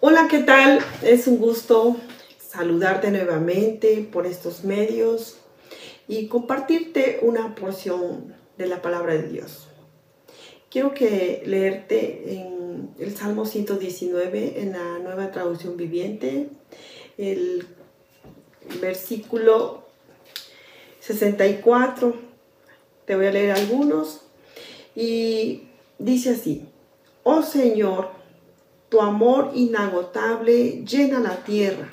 Hola, ¿qué tal? Es un gusto saludarte nuevamente por estos medios y compartirte una porción de la palabra de Dios. Quiero que leerte en el Salmo 119 en la nueva traducción viviente, el versículo 64. Te voy a leer algunos y dice así, oh Señor, tu amor inagotable llena la tierra.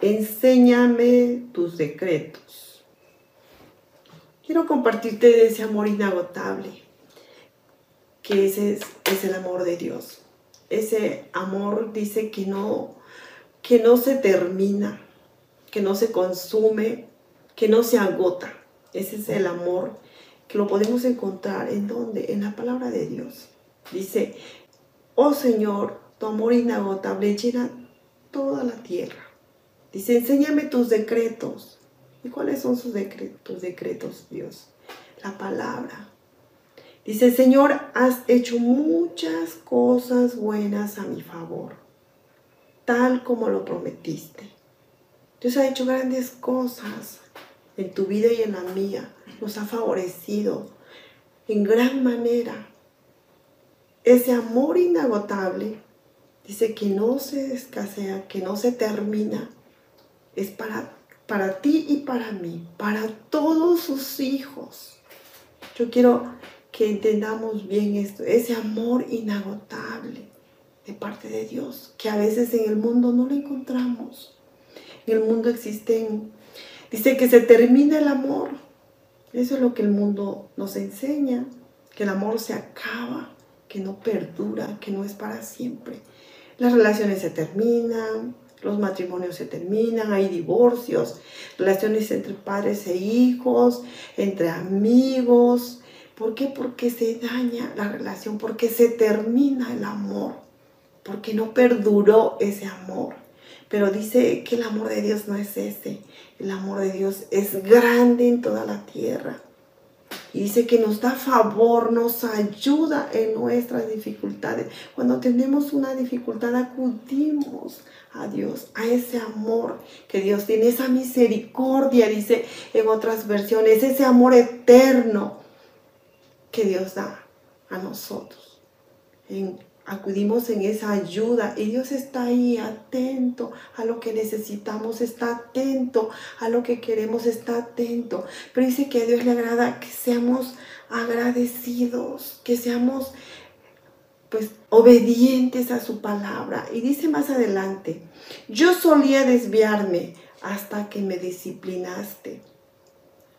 Enséñame tus decretos. Quiero compartirte de ese amor inagotable, que ese es, el amor de Dios. Ese amor dice que no, que no se termina, que no se consume, que no se agota. Ese es el amor que lo podemos encontrar en donde? En la palabra de Dios. Dice, Oh Señor, tu amor inagotable llena toda la tierra. Dice, enséñame tus decretos. ¿Y cuáles son sus tus decretos, Dios? La palabra. Dice, Señor, has hecho muchas cosas buenas a mi favor, tal como lo prometiste. Dios ha hecho grandes cosas en tu vida y en la mía. Nos ha favorecido en gran manera ese amor inagotable, dice que no se escasea, que no se termina, es para, para ti y para mí, para todos sus hijos. Yo quiero que entendamos bien esto, ese amor inagotable de parte de Dios, que a veces en el mundo no lo encontramos. En el mundo existen, dice que se termina el amor. Eso es lo que el mundo nos enseña, que el amor se acaba que no perdura, que no es para siempre. Las relaciones se terminan, los matrimonios se terminan, hay divorcios, relaciones entre padres e hijos, entre amigos. ¿Por qué? Porque se daña la relación, porque se termina el amor, porque no perduró ese amor. Pero dice que el amor de Dios no es ese. El amor de Dios es grande en toda la tierra. Y dice que nos da favor, nos ayuda en nuestras dificultades. Cuando tenemos una dificultad acudimos a Dios, a ese amor que Dios tiene, esa misericordia, dice en otras versiones, ese amor eterno que Dios da a nosotros. Acudimos en esa ayuda y Dios está ahí atento a lo que necesitamos, está atento a lo que queremos, está atento. Pero dice que a Dios le agrada que seamos agradecidos, que seamos pues obedientes a su palabra. Y dice más adelante, yo solía desviarme hasta que me disciplinaste,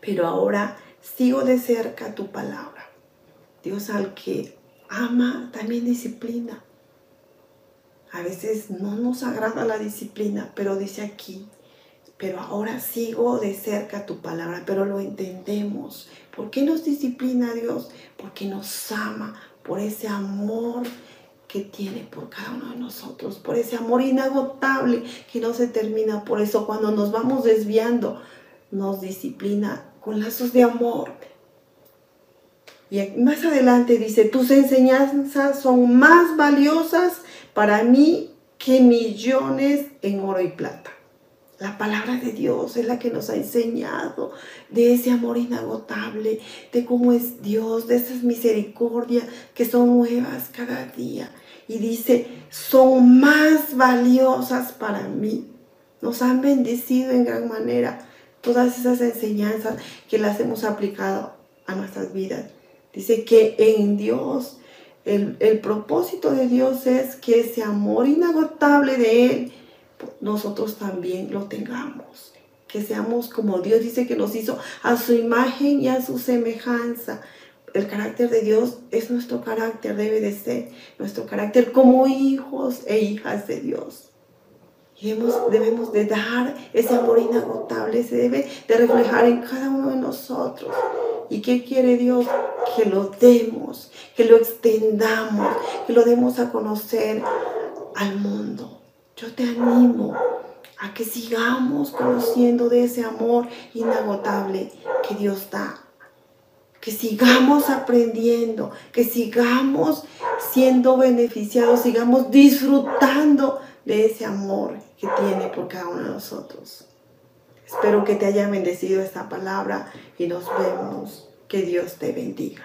pero ahora sigo de cerca tu palabra. Dios al que ama también disciplina. A veces no nos agrada la disciplina, pero dice aquí, pero ahora sigo de cerca tu palabra, pero lo entendemos. ¿Por qué nos disciplina Dios? Porque nos ama, por ese amor que tiene por cada uno de nosotros, por ese amor inagotable que no se termina. Por eso cuando nos vamos desviando, nos disciplina con lazos de amor, y más adelante dice, tus enseñanzas son más valiosas para mí que millones en oro y plata. La palabra de Dios es la que nos ha enseñado de ese amor inagotable, de cómo es Dios, de esas misericordias que son nuevas cada día. Y dice, son más valiosas para mí. Nos han bendecido en gran manera todas esas enseñanzas que las hemos aplicado a nuestras vidas. Dice que en Dios, el, propósito de Dios es que ese amor inagotable de Él, nosotros también lo tengamos. Que seamos como Dios dice que nos hizo a su imagen y a su semejanza. El carácter de Dios es nuestro carácter, debe de ser nuestro carácter como hijos e hijas de Dios. Y debemos, debemos de dar ese amor inagotable, se debe de reflejar en cada uno de nosotros. ¿Y qué quiere Dios? Que lo demos, que lo extendamos, que lo demos a conocer al mundo. yo te animo a que sigamos conociendo de ese amor inagotable que Dios da. Que sigamos aprendiendo, que sigamos siendo beneficiados, sigamos disfrutando de ese amor que tiene por cada uno de nosotros. Espero que te haya bendecido esta palabra y nos vemos. Que Dios te bendiga.